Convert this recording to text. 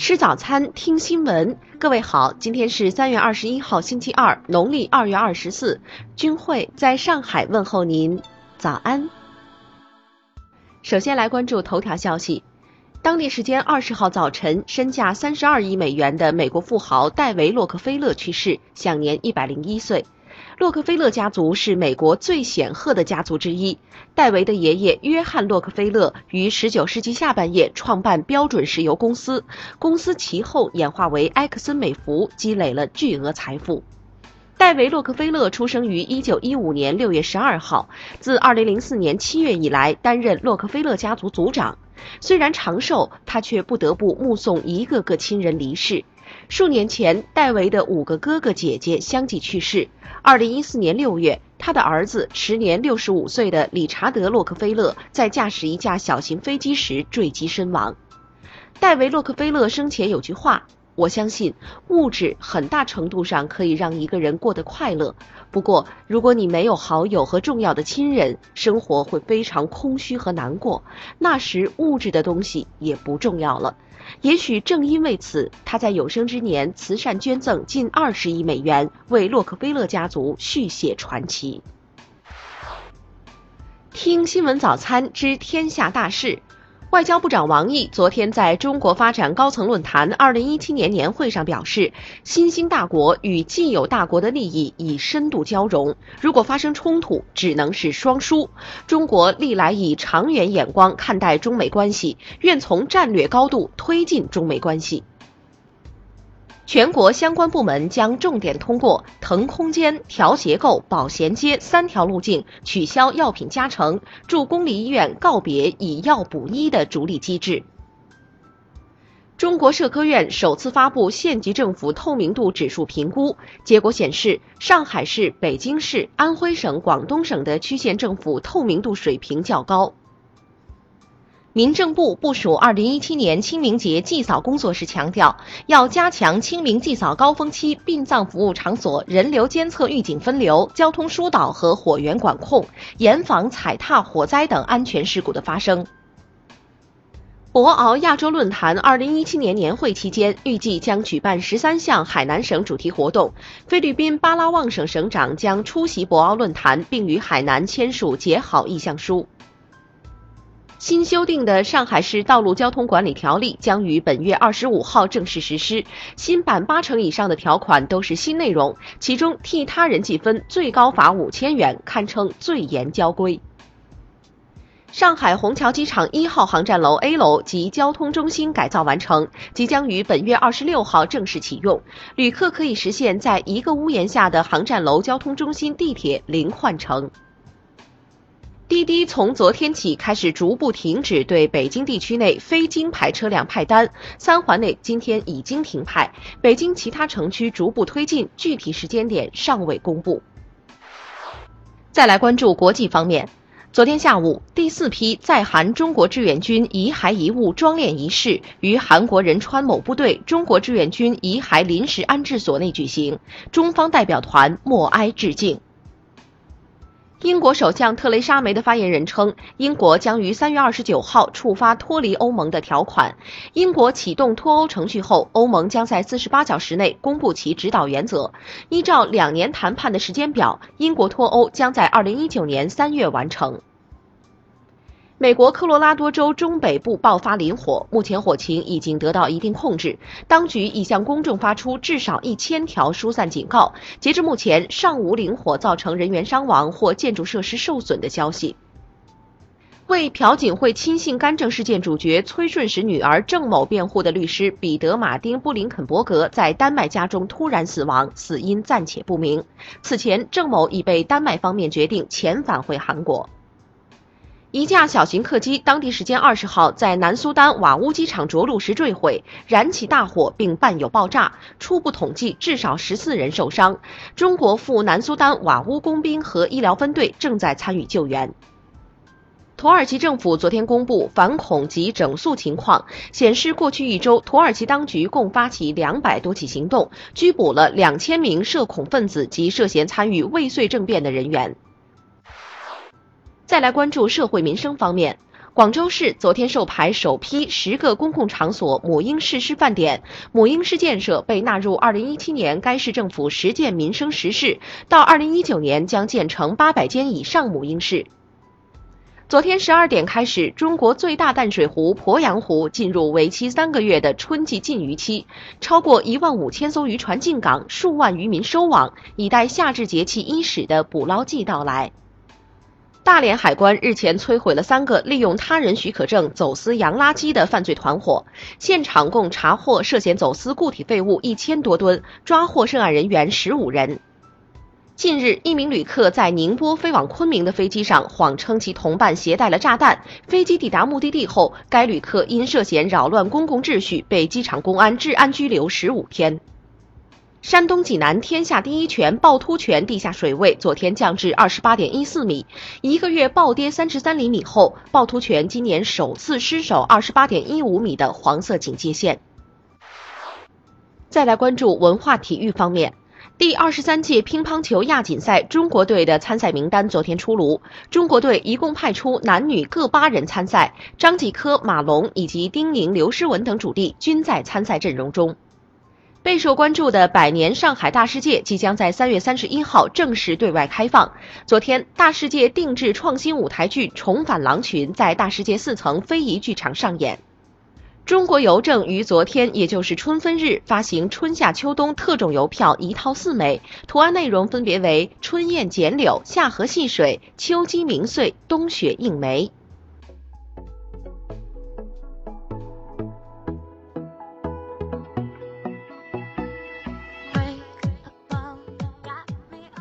吃早餐，听新闻。各位好，今天是三月二十一号，星期二，农历二月二十四。君慧在上海问候您，早安。首先来关注头条消息。当地时间二十号早晨，身价三十二亿美元的美国富豪戴维·洛克菲勒去世，享年一百零一岁。洛克菲勒家族是美国最显赫的家族之一。戴维的爷爷约翰·洛克菲勒于19世纪下半叶创办标准石油公司，公司其后演化为埃克森美孚，积累了巨额财富。戴维·洛克菲勒出生于1915年6月12号，自2004年7月以来担任洛克菲勒家族族长。虽然长寿，他却不得不目送一个个亲人离世。数年前，戴维的五个哥哥姐姐相继去世。二零一四年六月，他的儿子时年六十五岁的理查德·洛克菲勒在驾驶一架小型飞机时坠机身亡。戴维·洛克菲勒生前有句话：“我相信物质很大程度上可以让一个人过得快乐。不过，如果你没有好友和重要的亲人，生活会非常空虚和难过。那时，物质的东西也不重要了。”也许正因为此，他在有生之年慈善捐赠近二十亿美元，为洛克菲勒家族续写传奇。听新闻早餐知天下大事。外交部长王毅昨天在中国发展高层论坛二零一七年年会上表示，新兴大国与既有大国的利益已深度交融，如果发生冲突，只能是双输。中国历来以长远眼光看待中美关系，愿从战略高度推进中美关系。全国相关部门将重点通过腾空间、调结构、保衔接三条路径，取消药品加成，助公立医院告别以药补医的逐利机制。中国社科院首次发布县级政府透明度指数评估结果显示，上海市、北京市、安徽省、广东省的区县政府透明度水平较高。民政部部署二零一七年清明节祭扫工作时强调，要加强清明祭扫高峰期殡葬服务场所人流监测、预警分流、交通疏导和火源管控，严防踩踏、火灾等安全事故的发生。博鳌亚洲论坛二零一七年年会期间，预计将举办十三项海南省主题活动。菲律宾巴拉望省省长将出席博鳌论坛，并与海南签署结好意向书。新修订的《上海市道路交通管理条例》将于本月二十五号正式实施。新版八成以上的条款都是新内容，其中替他人记分最高罚五千元，堪称最严交规。上海虹桥机场一号航站楼 A 楼及交通中心改造完成，即将于本月二十六号正式启用。旅客可以实现在一个屋檐下的航站楼交通中心地铁零换乘。滴滴从昨天起开始逐步停止对北京地区内非京牌车辆派单，三环内今天已经停派，北京其他城区逐步推进，具体时间点尚未公布。再来关注国际方面，昨天下午，第四批在韩中国志愿军遗骸遗物装殓仪式于韩国仁川某部队中国志愿军遗骸临时安置所内举行，中方代表团默哀致敬。英国首相特蕾莎梅的发言人称，英国将于三月二十九号触发脱离欧盟的条款。英国启动脱欧程序后，欧盟将在四十八小时内公布其指导原则。依照两年谈判的时间表，英国脱欧将在二零一九年三月完成。美国科罗拉多州中北部爆发林火，目前火情已经得到一定控制。当局已向公众发出至少一千条疏散警告。截至目前，尚无林火造成人员伤亡或建筑设施受损的消息。为朴槿惠亲信干政事件主角崔顺实女儿郑某辩护的律师彼得·马丁·布林肯伯格在丹麦家中突然死亡，死因暂且不明。此前，郑某已被丹麦方面决定遣返回韩国。一架小型客机当地时间二十号在南苏丹瓦乌机场着陆时坠毁，燃起大火并伴有爆炸。初步统计，至少十四人受伤。中国赴南苏丹瓦乌工兵和医疗分队正在参与救援。土耳其政府昨天公布反恐及整肃情况，显示过去一周，土耳其当局共发起两百多起行动，拘捕了两千名涉恐分子及涉嫌参与未遂政变的人员。再来关注社会民生方面，广州市昨天授牌首批十个公共场所母婴室示范点，母婴室建设被纳入二零一七年该市政府十件民生实事，到二零一九年将建成八百间以上母婴室。昨天十二点开始，中国最大淡水湖鄱阳湖进入为期三个月的春季禁渔期，超过一万五千艘渔船进港，数万渔民收网，以待夏至节气伊始的捕捞季到来。大连海关日前摧毁了三个利用他人许可证走私洋垃圾的犯罪团伙，现场共查获涉嫌走私固体废物一千多吨，抓获涉案人员十五人。近日，一名旅客在宁波飞往昆明的飞机上谎称其同伴携带了炸弹，飞机抵达目的地后，该旅客因涉嫌扰乱公共秩序被机场公安治安拘留十五天。山东济南天下第一泉趵突泉地下水位昨天降至二十八点一四米，一个月暴跌三十三厘米后，趵突泉今年首次失守二十八点一五米的黄色警戒线。再来关注文化体育方面，第二十三届乒乓球亚锦赛中国队的参赛名单昨天出炉，中国队一共派出男女各八人参赛，张继科、马龙以及丁宁、刘诗雯等主力均在参赛阵容中。备受关注的百年上海大世界即将在三月三十一号正式对外开放。昨天，大世界定制创新舞台剧《重返狼群》在大世界四层非遗剧场上演。中国邮政于昨天，也就是春分日，发行春夏秋冬特种邮票一套四枚，图案内容分别为春燕剪柳、夏荷戏水、秋鸡鸣岁、冬雪映梅。